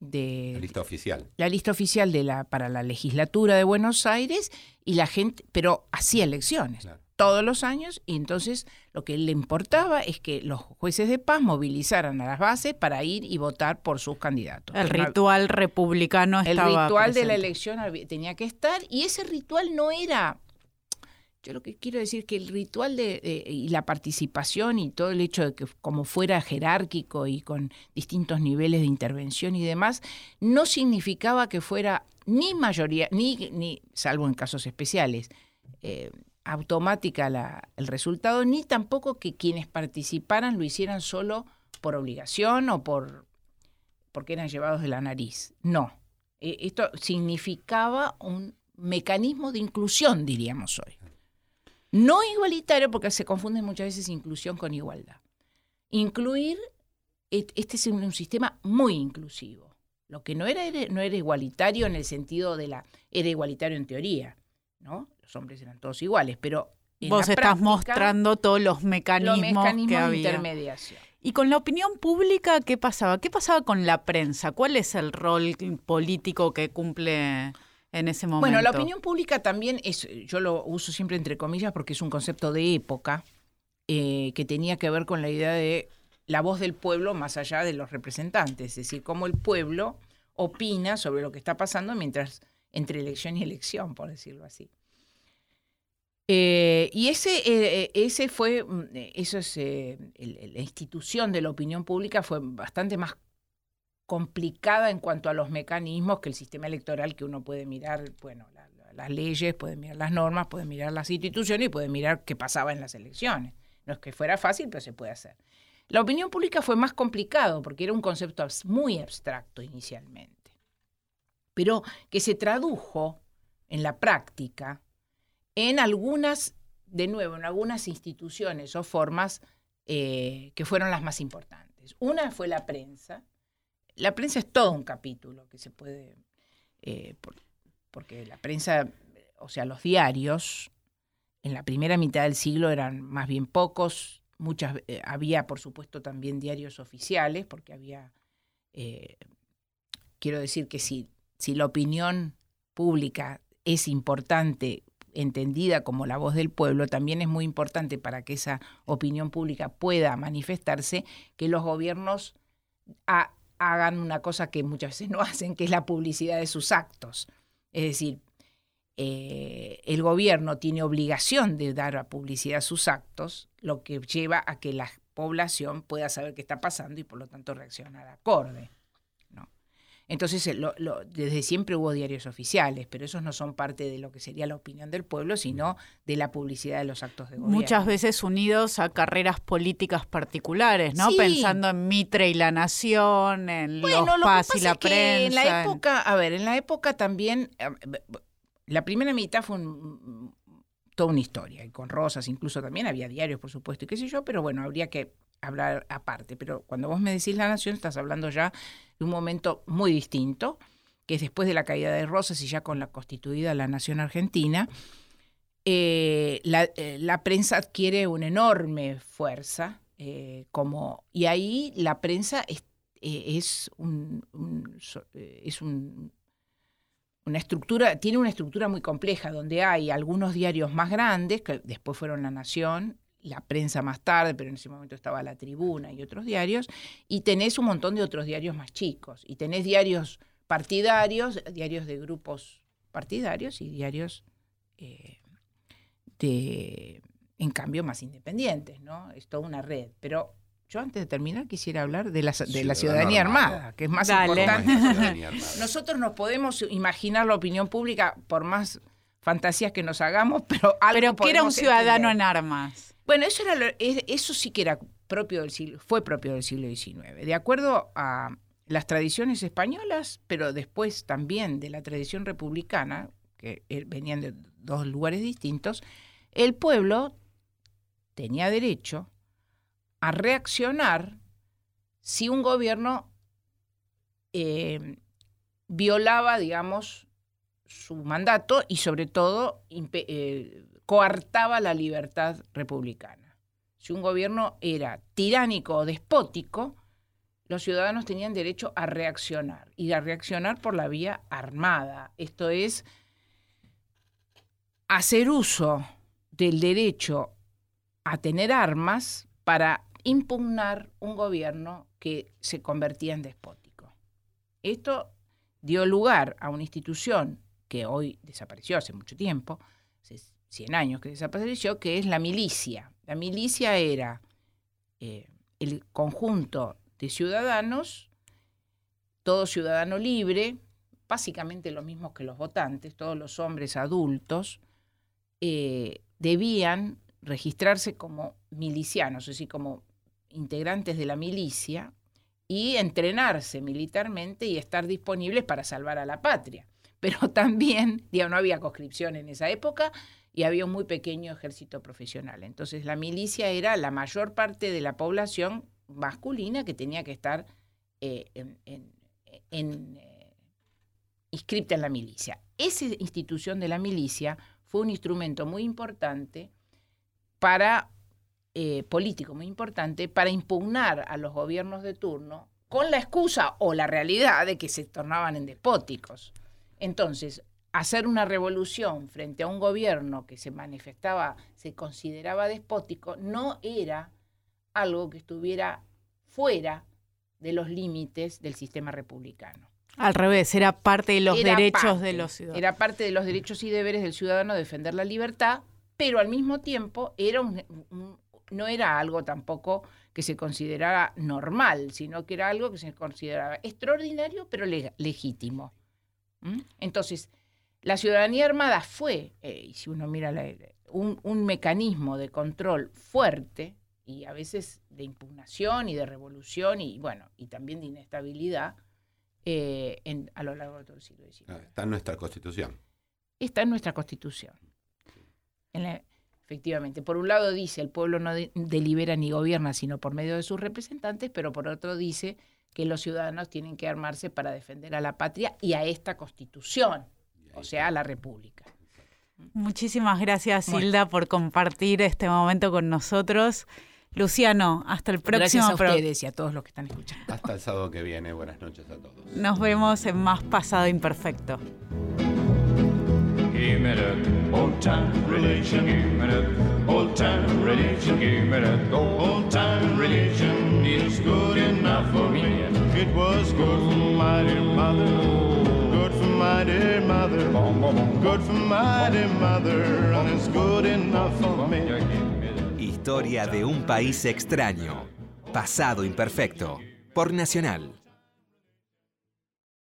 de, la lista oficial. La lista oficial de la, para la legislatura de Buenos Aires y la gente, pero hacía elecciones todos los años y entonces lo que le importaba es que los jueces de paz movilizaran a las bases para ir y votar por sus candidatos. El ritual republicano estaba El ritual de la elección tenía que estar y ese ritual no era yo lo que quiero decir que el ritual de, y la participación y todo el hecho de que como fuera jerárquico y con distintos niveles de intervención y demás, no significaba que fuera ni mayoría, ni, ni salvo en casos especiales, eh, automática el resultado, ni tampoco que quienes participaran lo hicieran solo por obligación o por porque eran llevados de la nariz. No. E, esto significaba un mecanismo de inclusión, diríamos hoy. No igualitario, porque se confunde muchas veces inclusión con igualdad. Incluir, este es un sistema muy inclusivo. Lo que no era, no era igualitario en el sentido de la, era igualitario en teoría, ¿no? Los hombres eran todos iguales, pero... Vos estás mostrando todos los mecanismos, que había. de intermediación. ¿Y con la opinión pública qué pasaba? ¿Qué pasaba con la prensa? ¿Cuál es el rol político que cumple en ese momento? Bueno, la opinión pública también es, yo lo uso siempre entre comillas porque es un concepto de época eh, que tenía que ver con la idea de la voz del pueblo más allá de los representantes, es decir, cómo el pueblo opina sobre lo que está pasando mientras entre elección y elección, por decirlo así. Eh, y ese, eh, eh, ese fue, mm, eso es, la institución de la opinión pública fue bastante más complicada en cuanto a los mecanismos que el sistema electoral que uno puede mirar, bueno, las leyes, puede mirar las normas, puede mirar las instituciones y puede mirar qué pasaba en las elecciones. No es que fuera fácil, pero se puede hacer. La opinión pública fue más complicado porque era un concepto muy abstracto inicialmente, pero que se tradujo en la práctica en algunas, de nuevo, en algunas instituciones o formas eh, que fueron las más importantes. Una fue la prensa. La prensa es todo un capítulo que se puede, eh, porque la prensa, o sea, los diarios, en la primera mitad del siglo eran más bien pocos, muchas, eh, había por supuesto también diarios oficiales, porque había, quiero decir que si, si la opinión pública es importante entendida como la voz del pueblo, también es muy importante para que esa opinión pública pueda manifestarse, que los gobiernos hagan una cosa que muchas veces no hacen, que es la publicidad de sus actos. Es decir, eh, el gobierno tiene obligación de dar a publicidad sus actos, lo que lleva a que la población pueda saber qué está pasando y por lo tanto reaccionar acorde. Entonces, eh, desde siempre hubo diarios oficiales, pero esos no son parte de lo que sería la opinión del pueblo, sino de la publicidad de los actos de gobierno. Muchas veces unidos a carreras políticas particulares, ¿no? Pensando en Mitre y la Nación, en los PAS y la prensa. en la época, a ver, en la época también, eh, la primera mitad fue toda una historia, y con Rosas incluso también había diarios, por supuesto, y qué sé yo, pero bueno, habría que hablar aparte. Pero cuando vos me decís la nación, estás hablando ya de un momento muy distinto, que es después de la caída de Rosas y ya con la constituida la nación argentina, eh, eh, la, prensa adquiere una enorme fuerza, eh, como, y ahí la prensa es, un, es un, una estructura, tiene una estructura muy compleja, donde hay algunos diarios más grandes, que después fueron La Nación, la prensa más tarde, pero en ese momento estaba La Tribuna y otros diarios, y tenés un montón de otros diarios más chicos, y tenés diarios partidarios, diarios de grupos partidarios y diarios eh, de, en cambio, más independientes, ¿no? Es toda una red, pero yo antes de terminar quisiera hablar de la, de la ciudadanía armada, que es más importante. Nosotros nos podemos imaginar la opinión pública por más fantasías que nos hagamos, pero algo Pero que era un ciudadano en armas. Bueno, eso sí que era propio del siglo, fue propio del siglo XIX. De acuerdo a las tradiciones españolas, pero después también de la tradición republicana, que eh, venían de dos lugares distintos, el pueblo tenía derecho a reaccionar si un gobierno eh, violaba, digamos, su mandato y sobre todo eh, coartaba la libertad republicana. Si un gobierno era tiránico o despótico, los ciudadanos tenían derecho a reaccionar y a reaccionar por la vía armada. Esto es hacer uso del derecho a tener armas para impugnar un gobierno que se convertía en despótico. Esto dio lugar a una institución que hoy desapareció hace mucho tiempo, 100 años que desapareció, que es la milicia. La milicia era eh, el conjunto de ciudadanos, todo ciudadano libre, básicamente lo mismo que los votantes, todos los hombres adultos, eh, debían registrarse como milicianos, es decir, como integrantes de la milicia y entrenarse militarmente y estar disponibles para salvar a la patria. Pero también, digamos, no había conscripción en esa época y había un muy pequeño ejército profesional. Entonces la milicia era la mayor parte de la población masculina que tenía que estar eh, en, eh, inscripta en la milicia. Esa institución de la milicia fue un instrumento muy importante para eh, político muy importante para impugnar a los gobiernos de turno con la excusa o la realidad de que se tornaban en despóticos. Entonces, hacer una revolución frente a un gobierno que se manifestaba, se consideraba despótico, no era algo que estuviera fuera de los límites del sistema republicano. Al revés, era parte de los derechos de los ciudadanos. Era parte de los derechos y deberes del ciudadano defender la libertad, pero al mismo tiempo era un, no era algo tampoco que se considerara normal, sino que era algo que se consideraba extraordinario, pero legítimo. Entonces, la ciudadanía armada fue, eh, y si uno mira un, mecanismo de control fuerte y a veces de impugnación y de revolución y bueno, y también de inestabilidad eh, a lo largo de todo el siglo XIX. Ah, está en nuestra constitución. Está en nuestra constitución. En la, Efectivamente, por un lado dice el pueblo no delibera ni gobierna sino por medio de sus representantes, pero por otro dice que los ciudadanos tienen que armarse para defender a la patria y a esta constitución, o sea, a la república. Muchísimas gracias, Hilda, por compartir este momento con nosotros. Luciano, hasta el próximo Gracias a ustedes y a todos los que están escuchando. Hasta el sábado que viene. Buenas noches a todos. Nos vemos en Más Pasado Imperfecto. Give me that old time religion. Give me that old time religion. Give me that old time religion. It's good enough for me. It was good for my dear mother. Historia de un país extraño. Pasado imperfecto. Por Nacional.